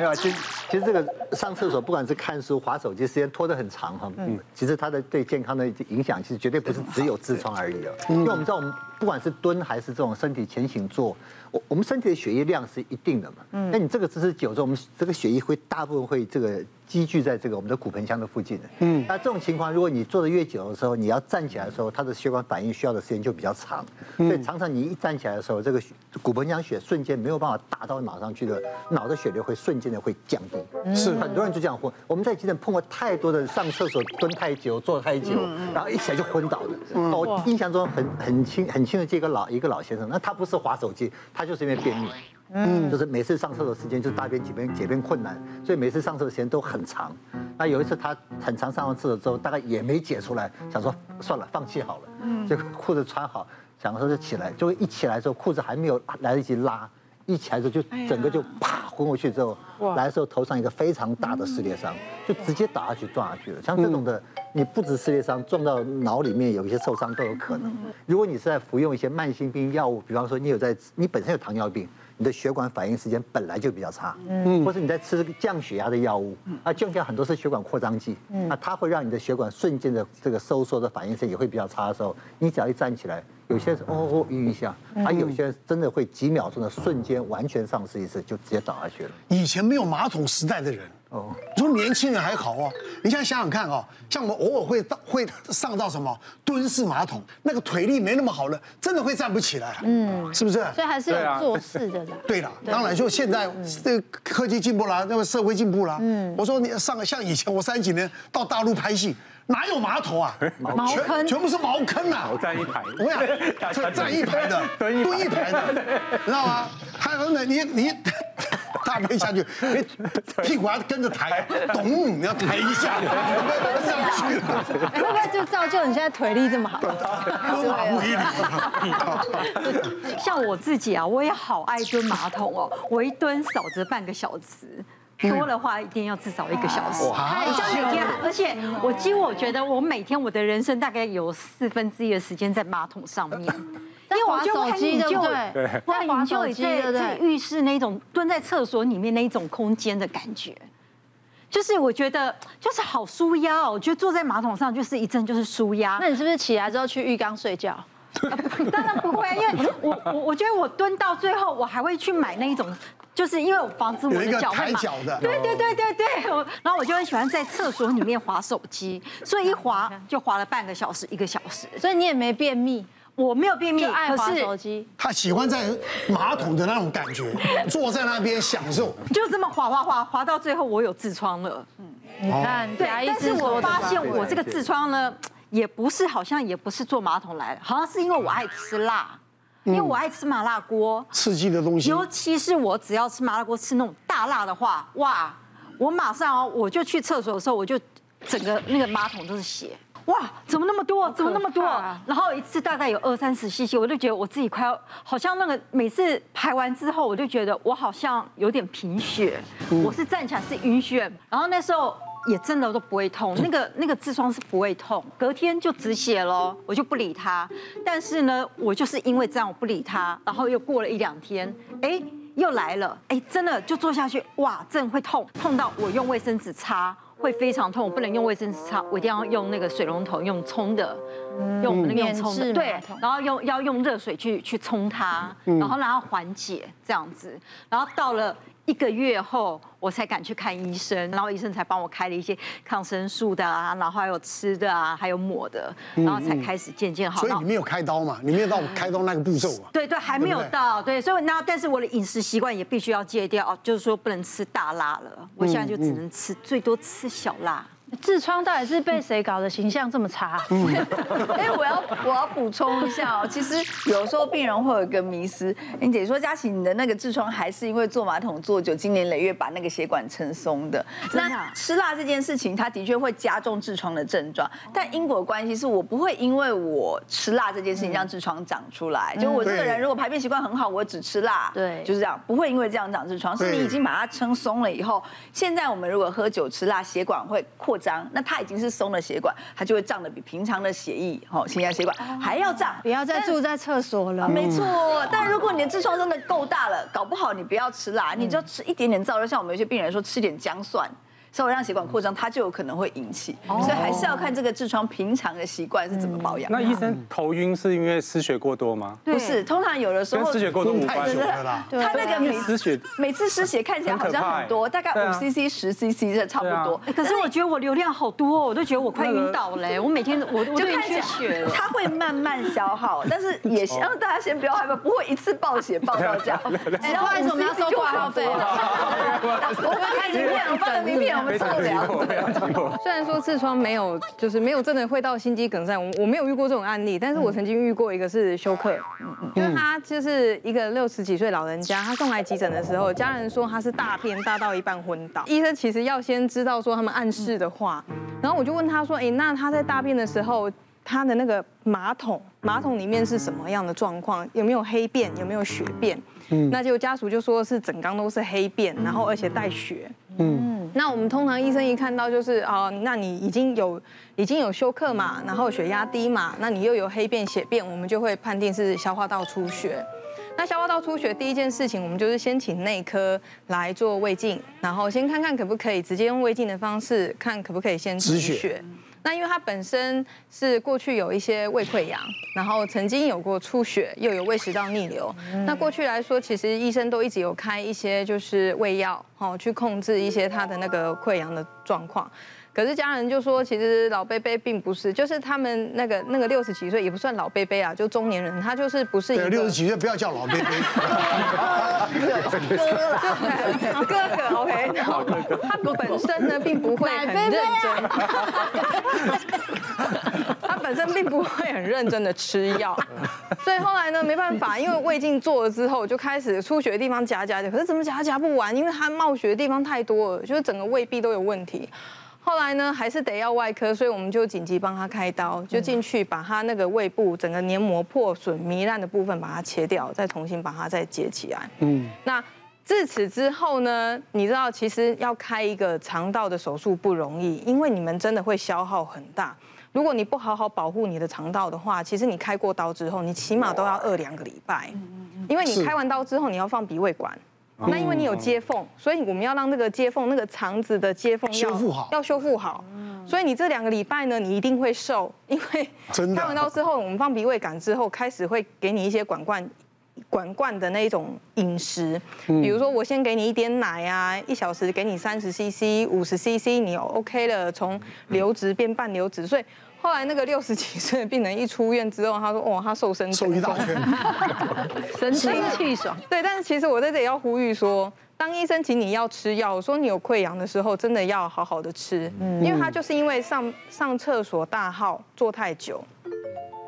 没有，其实其实这个上厕所不管是看书、划手机，时间拖得很长哈。嗯，其实它的对健康的影响，其实绝对不是只有痔疮而已的。因为我们知道，我们不管是蹲还是这种身体前倾坐，我我们身体的血液量是一定的嘛。嗯，那你这个姿势久之后，我们这个血液会大部分会这个。积聚在这个我们的骨盆腔的附近的，嗯，那这种情况，如果你坐的越久的时候，你要站起来的时候，它的血管反应需要的时间就比较长，所以常常你一站起来的时候，这个骨盆腔血瞬间没有办法打到脑上去的，脑的血流会瞬间的会降低，是很多人就这样昏。我们在急诊碰过太多的上厕所蹲太久、坐太久，然后一起来就昏倒的。我印象中很很清很清的这个老一个老先生，那他不是滑手机，他就是因为便秘。嗯，就是每次上厕所时间就是大便解便解便困难，所以每次上厕所时间都很长。那有一次他很长上完厕所之后，大概也没解出来，想说算了，放弃好了。嗯，就裤子穿好，想说就起来，就一起来之后裤子还没有来得及拉，一起来之后就整个就啪昏过去之后，来的时候头上一个非常大的撕裂伤，就直接倒下去撞下去了。像这种的，你不止撕裂伤，撞到脑里面有一些受伤都有可能。如果你是在服用一些慢性病药物，比方说你有在你本身有糖尿病。你的血管反应时间本来就比较差，嗯，或是你在吃降血压的药物，啊，降血压很多是血管扩张剂，嗯，啊它会让你的血管瞬间的这个收缩的反应时间也会比较差的时候，你只要一站起来，有些人哦哦晕一下，啊，有些人真的会几秒钟的瞬间完全丧失意识，就直接倒下去了。以前没有马桶时代的人。哦，你说年轻人还好哦，你现在想想看哦，像我们偶尔会到会上到什么蹲式马桶，那个腿力没那么好了，真的会站不起来，嗯，是不是？所以还是要做事的啦。对了，当然就现在这个科技进步了，那么社会进步了。嗯，我说你上像以前我三几年到大陆拍戏，哪有马桶啊？茅坑，全部是茅坑啊！站一排，我讲 站一排的，蹲一排的，知道吗？还有呢，你你。大便下去，屁股还跟着抬，咚，你要抬一下，跟上去。会不会就造就你现在腿力这么好？蹲马步一像我自己啊，我也好爱蹲马桶哦，我一蹲少则半个小时，多的话一定要至少一个小时。每天，而且我几乎我觉得我每天我的人生大概有四分之一的时间在马桶上面。因为我就很研究，我很研究在在浴室那种蹲在厕所里面那一种空间的感觉，就是我觉得就是好舒压哦。我觉得坐在马桶上就是一阵就是舒压。那你是不是起来之后去浴缸睡觉？当然不会，因为我我我觉得我蹲到最后我还会去买那一种，就是因为我防止我的脚会嘛。对对对对对。然后我就很喜欢在厕所里面划手机，所以一划就划了半个小时一个小时。所以你也没便秘。我没有便秘，爱滑手机。他喜欢在马桶的那种感觉，坐在那边享受。就这么滑滑滑滑到最后，我有痔疮了。嗯，你看，对，但是我发现我这个痔疮呢，也不是好像也不是坐马桶来的，好像是因为我爱吃辣，因为我爱吃麻辣锅，刺激的东西。尤其是我只要吃麻辣锅吃那种大辣的话，哇，我马上哦，我就去厕所的时候，我就整个那个马桶都是血。哇，怎么那么多？怎么那么多？然后一次大概有二三十 cc，我就觉得我自己快要，好像那个每次排完之后，我就觉得我好像有点贫血，我是站起来是晕眩，然后那时候也真的都不会痛，那个那个痔疮是不会痛，隔天就止血了，我就不理他。但是呢，我就是因为这样我不理他，然后又过了一两天，哎，又来了，哎，真的就坐下去，哇，真的会痛，痛到我用卫生纸擦。会非常痛，我不能用卫生纸擦，我一定要用那个水龙头用冲的，用那个用冲的，对，然后用要用热水去去冲它，然后让它缓解这样子，然后到了。一个月后，我才敢去看医生，然后医生才帮我开了一些抗生素的啊，然后还有吃的啊，还有抹的，然后才开始渐渐好。所以你没有开刀嘛？你没有到开刀那个步骤啊？对对，还没有到。对，所以那但是我的饮食习惯也必须要戒掉哦，就是说不能吃大辣了。我现在就只能吃最多吃小辣。痔疮到底是被谁搞的？形象这么差？哎，我要我要补充一下哦，其实有时候病人会有一个迷思，你姐说佳琪，你的那个痔疮还是因为坐马桶坐久，经年累月把那个血管撑松的。那吃辣这件事情，它的确会加重痔疮的症状，但因果关系是我不会因为我吃辣这件事情让痔疮长出来。就我这个人如果排便习惯很好，我只吃辣，对，就是这样，不会因为这样长痔疮。是你已经把它撑松了以后，现在我们如果喝酒吃辣，血管会扩。张，那它已经是松了血管，它就会胀的比平常的血液、哈心压血管还要胀。不要再住在厕所了。没错，但如果你的痔疮真的够大了，搞不好你不要吃辣，你就吃一点点燥热，像我们有些病人说吃点姜蒜。稍微让血管扩张，它就有可能会引起，所以还是要看这个痔疮平常的习惯是怎么保养。那医生头晕是因为失血过多吗？不是，通常有的时候跟失血过多无关。他那个每失血每次失血看起来好像很多，大概五 CC、十 CC 这差不多。可是我觉得我流量好多，哦我都觉得我快晕倒了。我每天我我就看缺血，它会慢慢消耗，但是 也希望大家先不要害怕，不会一次暴血暴到这样。哎，不好意思，我们要收挂号费了。我们看名片，我放的名片。我们受不了。虽然说痔疮没有，就是没有真的会到心肌梗塞，我我没有遇过这种案例，但是我曾经遇过一个是休克，就是他就是一个六十几岁老人家，他送来急诊的时候，家人说他是大便大到一半昏倒，医生其实要先知道说他们暗示的话，然后我就问他说，哎，那他在大便的时候，他的那个马桶马桶里面是什么样的状况？有没有黑便？有没有血便？嗯，那就家属就说是整缸都是黑便，然后而且带血。嗯，那我们通常医生一看到就是啊，那你已经有已经有休克嘛，然后血压低嘛，那你又有黑便血便，我们就会判定是消化道出血。那消化道出血第一件事情，我们就是先请内科来做胃镜，然后先看看可不可以直接用胃镜的方式看可不可以先止血。那因为他本身是过去有一些胃溃疡，然后曾经有过出血，又有胃食道逆流。那过去来说，其实医生都一直有开一些就是胃药，哦去控制一些他的那个溃疡的状况。可是家人就说，其实老贝贝并不是，就是他们那个那个六十几岁也不算老贝贝啊，就中年人，他就是不是一个六十几岁不要叫老贝贝，哥哥，哥哥，OK，他本身呢并不会很认真，他本身并不会很认真的吃药，所以后来呢没办法，因为胃镜做了之后就开始出血的地方夹夹的，可是怎么夹夹不完，因为他冒血的地方太多了，就是整个胃壁都有问题。后来呢，还是得要外科，所以我们就紧急帮他开刀，就进去把他那个胃部整个黏膜破损、糜烂的部分把它切掉，再重新把它再接起来。嗯，那自此之后呢，你知道其实要开一个肠道的手术不容易，因为你们真的会消耗很大。如果你不好好保护你的肠道的话，其实你开过刀之后，你起码都要饿两个礼拜，因为你开完刀之后你要放鼻胃管。那因为你有接缝，所以我们要让那个接缝、那个肠子的接缝要修复好，要修复好。所以你这两个礼拜呢，你一定会瘦，因为开完刀之后，我们放鼻胃感之后，开始会给你一些管灌、管灌的那种饮食。比如说，我先给你一点奶啊，一小时给你三十 CC、五十 CC，你 OK 了，从流质变半流质，所以。后来那个六十几岁的病人一出院之后，他说：“哇，他瘦身，瘦一大圈，神清气爽。”对，但是其实我在这里要呼吁说，当医生请你要吃药，我说你有溃疡的时候，真的要好好的吃，因为他就是因为上上厕所大号坐太久，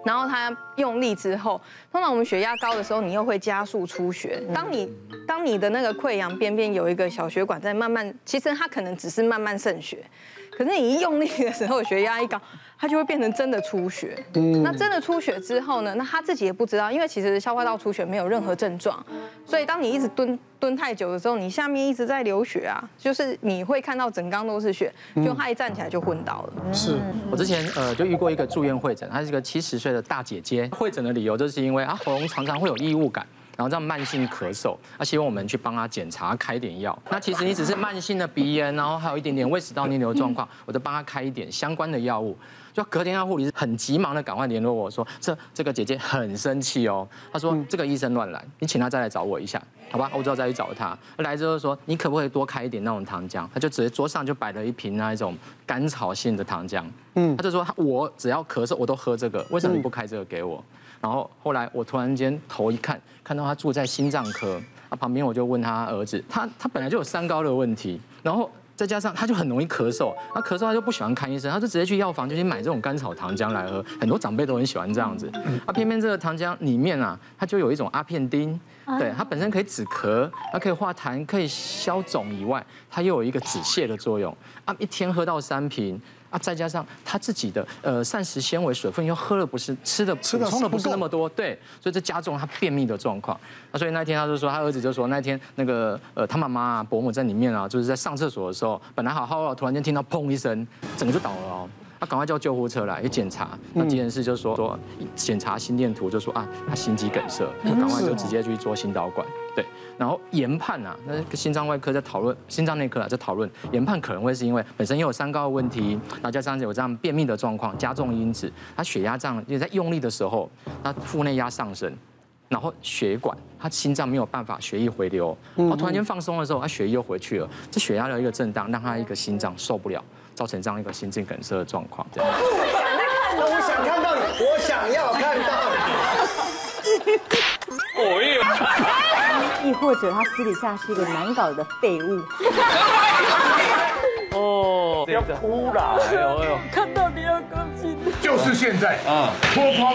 然后他用力之后，通常我们血压高的时候，你又会加速出血。当你当你的那个溃疡边边有一个小血管在慢慢，其实它可能只是慢慢渗血。可是你一用力的时候，血压一高，它就会变成真的出血。嗯，那真的出血之后呢？那他自己也不知道，因为其实消化道出血没有任何症状，所以当你一直蹲蹲太久的时候，你下面一直在流血啊，就是你会看到整缸都是血，就他一站起来就昏倒了。是我之前呃就遇过一个住院会诊，她是一个七十岁的大姐姐，会诊的理由就是因为啊喉咙常常会有异物感。然后这样慢性咳嗽，他希望我们去帮他检查，开点药。那其实你只是慢性的鼻炎，然后还有一点点胃食道逆流状况，我就帮他开一点相关的药物。就隔天，他护理师很急忙的赶快联络我说，这这个姐姐很生气哦，他说这个医生乱来，你请他再来找我一下，好吧？我之后再去找他。来之后说，你可不可以多开一点那种糖浆？他就直接桌上就摆了一瓶那一种甘草性的糖浆。嗯，他就说我只要咳嗽我都喝这个，为什么你不开这个给我？然后后来我突然间头一看，看到他住在心脏科，啊旁边我就问他儿子，他他本来就有三高的问题，然后再加上他就很容易咳嗽，他咳嗽他就不喜欢看医生，他就直接去药房就去买这种甘草糖浆来喝，很多长辈都很喜欢这样子，啊偏偏这个糖浆里面啊，它就有一种阿片丁，对，它本身可以止咳，它可以化痰，可以消肿以外，它又有一个止泻的作用，啊一天喝到三瓶。啊，再加上他自己的呃膳食纤维、水分又喝了不是吃的吃的补充的不是那么多，对，所以这加重了他便秘的状况。那所以那天他就说，他儿子就说那天那个呃他妈妈啊伯母在里面啊，就是在上厕所的时候，本来好好的，突然间听到砰一声，整个就倒了哦。他赶快叫救护车来一检查，那急诊室就说说检查心电图就说啊他心肌梗塞，就赶快就直接去做心导管。对，然后研判啊，那个心脏外科在讨论，心脏内科啊在讨论研判可能会是因为本身又有三高的问题，然后加上有这样便秘的状况，加重因子，他血压这样，因为在用力的时候，他腹内压上升，然后血管他心脏没有办法血液回流，然后突然间放松的时候，他血液又回去了，这血压的一个震荡，让他一个心脏受不了，造成这样一个心肌梗塞的状况。这样。我想看到你，我想要看到你。亦 或者他私底下是一个难搞的废物。哦，不要哭了，哎呦哎呦，看到你要高兴。就是现在啊，脱光